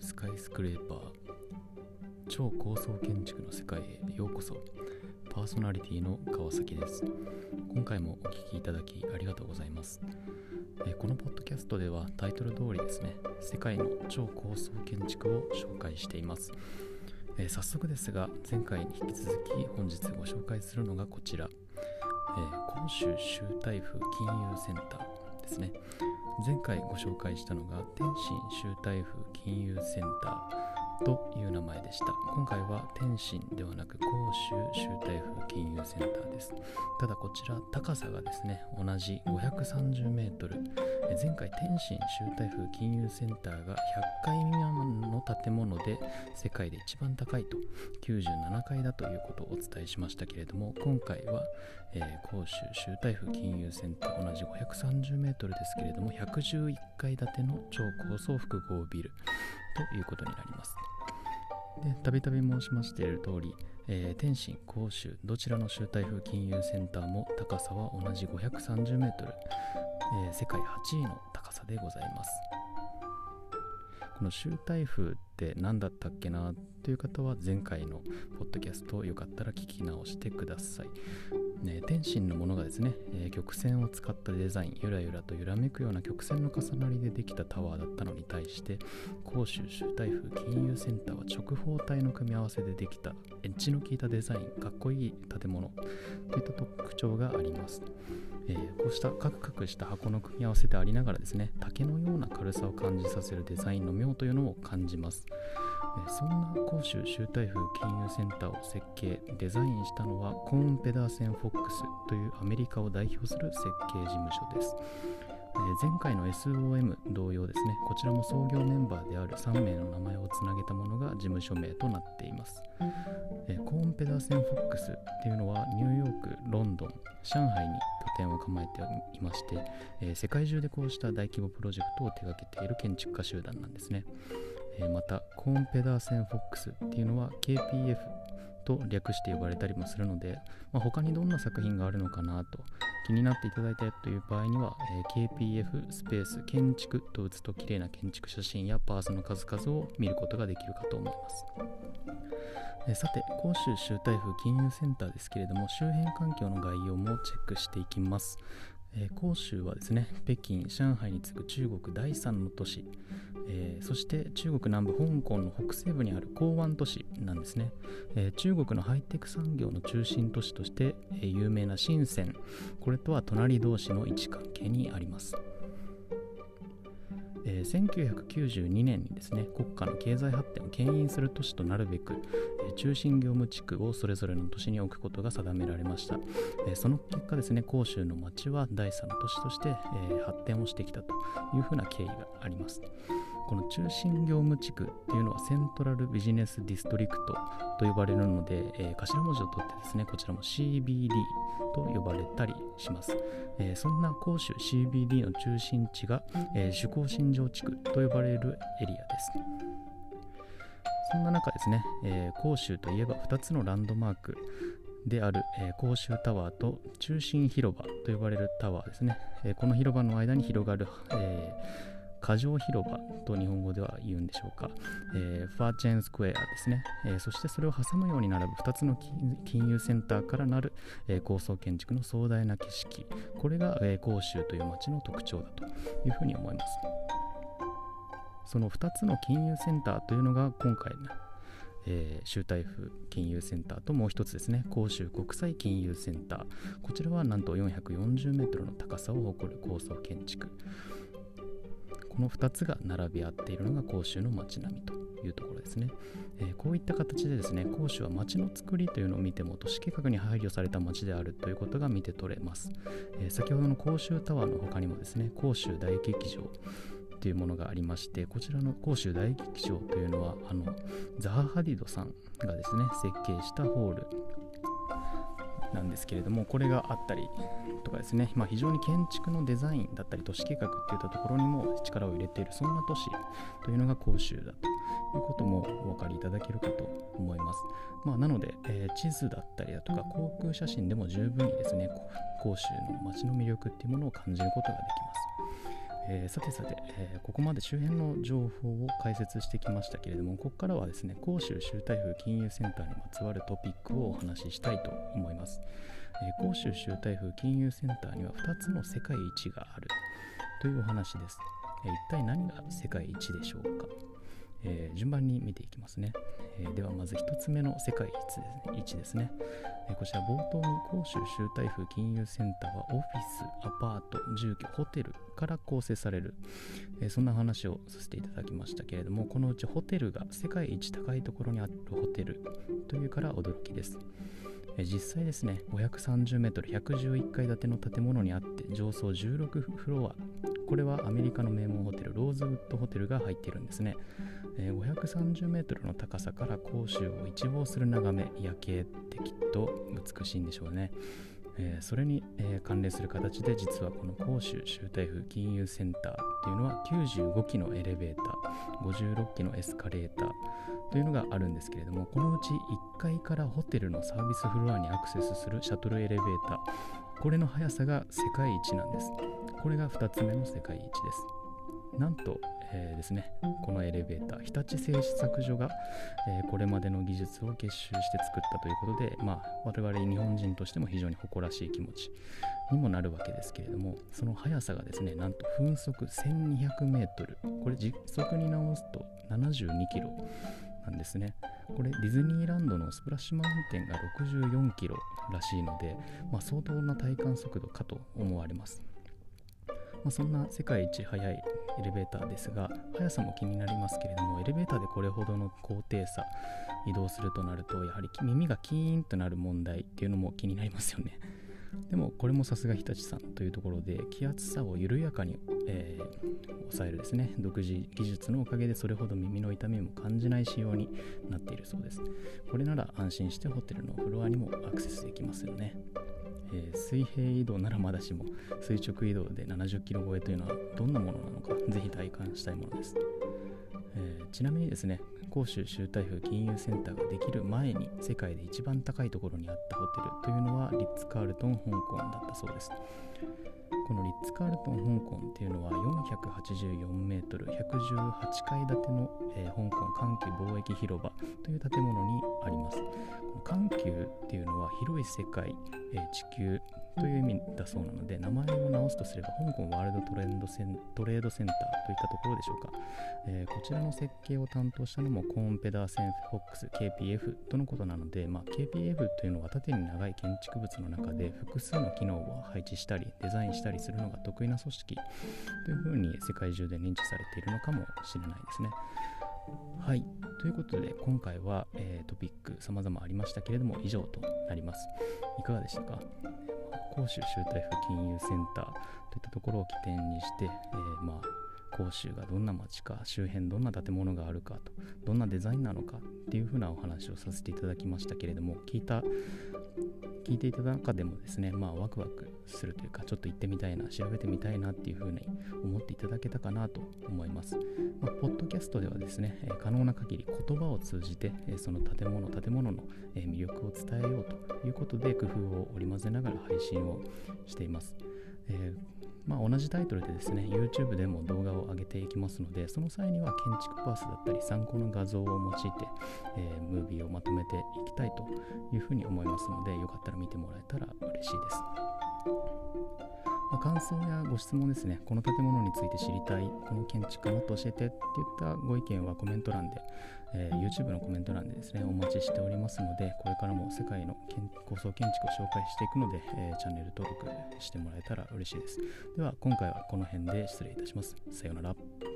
スカイスクレーパー超高層建築の世界へようこそ。パーソナリティの川崎です。今回もお聴きいただきありがとうございます。えこのポッドキャストではタイトル通りですね世界の超高層建築を紹介しています。え早速ですが前回に引き続き本日ご紹介するのがこちら、えー、広州州台風金融センターですね。前回ご紹介したのが天津州台風金融センターという名前でした。今回は天津ではなく甲州州台風金融センターです。ただこちら高さがですね同じ 530m 前回天津州台風金融センターが100回未満の建物で世界で一番高いと。97階だということをお伝えしましたけれども今回は、えー、広州州台風金融センター同じ530メートルですけれども111階建ての超高層複合ビルということになります。でたびたび申しましている通り、えー、天津広州どちらの州台風金融センターも高さは同じ530メートル、えー、世界8位の高さでございます。この州台風って何だったっけなという方は前回のポッドキャストよかったら聞き直してください。ね、天津のものがですね、えー、曲線を使ったデザイン、ゆらゆらと揺らめくような曲線の重なりでできたタワーだったのに対して、広州州台風金融センターは直方体の組み合わせでできたエッジの効いたデザイン、かっこいい建物といった特徴があります。えー、こうしたカクカクした箱の組み合わせでありながらですね竹のような軽さを感じさせるデザインの妙というのを感じます、えー、そんな広州州台風金融センターを設計デザインしたのはコーン・ペダーセン・フォックスというアメリカを代表する設計事務所です。え前回の SOM 同様ですねこちらも創業メンバーである3名の名前をつなげたものが事務所名となっています、えコーンペダーセン・フォックスっていうのはニューヨークロンドン上海に拠点を構えていまして、え世界中でこうした大規模プロジェクトを手掛けている建築家集団なんですね、えまたコーンペダーセン・フォックスっていうのは KPF と略して呼ばれたりもするので、まあ、他にどんな作品があるのかなと気になっていただいたという場合には、えー、KPF スペース建築と打つと綺麗な建築写真やパーツの数々を見ることができるかと思います。えさて、広州州台風金融センターですけれども、周辺環境の概要もチェックしていきます。えー、広州はですね北京上海に次ぐ中国第3の都市、えー、そして中国南部香港の北西部にある港湾都市なんですね、えー、中国のハイテク産業の中心都市として、え有名な深セン。これとは隣同士の位置関係にあります。えー、1992年にですね国家の経済発展を牽引する都市となるべく、えー、中心業務地区をそれぞれの都市に置くことが定められました、えー、その結果ですね広州の町は第3の都市として、え発展をしてきたというふうな経緯があります。この中心業務地区っていうのはセントラルビジネスディストリクトと呼ばれるので、えー、頭文字を取ってですねこちらも CBD と呼ばれたりします、えー、そんな広州 CBD の中心地が、えー、主港新城地区と呼ばれるエリアです。そんな中ですね、えー、広州といえば2つのランドマークである、えー、甲州タワーと中心広場と呼ばれるタワーですね、えー、この広場の間に広がる、えー過剰広場と日本語では言うんでしょうか、えー、ファーチェーンスクエアですね、えー、そしてそれを挟むように並ぶ2つの金融センターからなる、えー、高層建築の壮大な景色。これが、えー、広州という街の特徴だというふうに思います。その2つの金融センターというのが今回のえー、州台風金融センターともう一つですね。広州国際金融センター。こちらはなんと440メートルの高さを誇る高層建築。この2つが並び合っているのが甲州の街並みというところですね、えー、こういった形でですね甲州は街の作りというのを見ても都市計画に配慮された街であるということが見て取れます、えー、先ほどの甲州タワーの他にもですね甲州大劇場というものがありましてこちらの甲州大劇場というのはあのザハ・ハディドさんがですね設計したホール。なんですけれどもこれがあったりとかですね、まあ、非常に建築のデザインだったり都市計画っていったところにも力を入れているそんな都市というのが甲州だということもお分かりいただけるかと思います、まあ、なので、えー、地図だったりだとか航空写真でも十分にですね甲州の街の魅力っていうものを感じることができます。えー、さてさて、えー、ここまで周辺の情報を解説してきましたけれども、ここからはですね、広州州台風金融センターにまつわるトピックをお話ししたいと思います。えー、広州州台風金融センターには2つの世界一があるというお話です。え一体何が世界一でしょうか？えー、順番に見ていきますね、えー、ではまず1つ目の世界一ですね、えー、こちら冒頭に広州州台風金融センターはオフィス、アパート、住居、ホテルから構成される、えそんな話をさせていただきましたけれどもこのうちホテルが世界一高いところにあるホテルというから驚きです、実際ですね530メートル111階建ての建物にあって上層16フロア。これはアメリカの名門ホテルローズウッドホテルが入っているんですね、えー、530メートルの高さから甲州を一望する眺め夜景ってきっと美しいんでしょうね。えー、それに、えー、関連する形で実はこの甲州州台風金融センターというのは95機のエレベーター56機のエスカレーターというのがあるんですけれどもこのうち1階からホテルのサービスフロアにアクセスするシャトルエレベーターこれの速さが世界一なんです。これが2つ目の世界一です。なんと、えー、ですね、このエレベーター、日立製試作所が、えー、これまでの技術を結集して作ったということで、まあ、我々日本人としても非常に誇らしい気持ちにもなるわけですけれども、その速さがですね、なんと分速1200メートル、これ実速に直すと72キロなんですね。これディズニーランドのスプラッシュマウンテンが64キロらしいので、まあ、相当な体感速度かと思われます。まあ、そんな世界一速いエレベーターですが速さも気になりますけれどもエレベーターでこれほどの高低差移動するとなるとやはり耳がキーンとなる問題っていうのも気になりますよね。でもこれもさすが日立さんというところで気圧差を緩やかに、えー、抑えるですね。独自技術のおかげでそれほど耳の痛みも感じない仕様になっているそうです。これなら安心してホテルのフロアにもアクセスできますよね。えー、水平移動ならまだしも垂直移動で70キロ超えというのはどんなものなのかぜひ体感したいものです、えー、ちなみにですね広州州台風金融センターができる前に世界で一番高いところにあったホテルというのはリッツ・カールトン香港だったそうですこのリッツ・カールトン香港っていうのは484メートル118階建ての、えー、香港環球貿易広場という建物にあります。この環球っていうの広い世界、えー、地球という意味だそうなので名前を直すとすれば香港ワールドトレンドセントレードセンターといったところでしょうか、えー、こちらの設計を担当したのもコーンペダーセンフォックス KPF とのことなので、まあ、KPF というのは縦に長い建築物の中で複数の機能を配置したりデザインしたりするのが得意な組織というふうに世界中で認知されているのかもしれないですね。はい。ということで、今回は、えー、トピック様々ありましたけれども、以上となります。いかがでしたか？甲州州台風金融センターといったところを起点にして、えー、まあ甲州がどんな街か周辺どんな建物があるかとどんなデザインなのかっていうふうなお話をさせていただきましたけれども聞いた聞いていた中でもですね、まあ、ワクワクするというか、ちょっと行ってみたいな、調べてみたいなっていうふうに思っていただけたかなと思います。まあ、ポッドキャストではですね、可能な限り言葉を通じて、その建物、建物の、魅力を伝えようということで、工夫を織り交ぜながら配信をしています。えーまあ、同じタイトルでですね、YouTube でも動画を上げていきますので、その際には建築パースだったり参考の画像を用いて、えー、ムービーをまとめていきたいというふうに思いますので、よかったら見てもらえたら嬉しいです。まあ、感想やご質問ですね、この建物について知りたい、この建築もっと教えてっていったご意見はコメント欄で、えー、YouTube のコメント欄でですね、お待ちしておりますので、これからも世界の高層建築を紹介していくので、えー、チャンネル登録してもらえたら嬉しいです。では、今回はこの辺で失礼いたします。さようなら。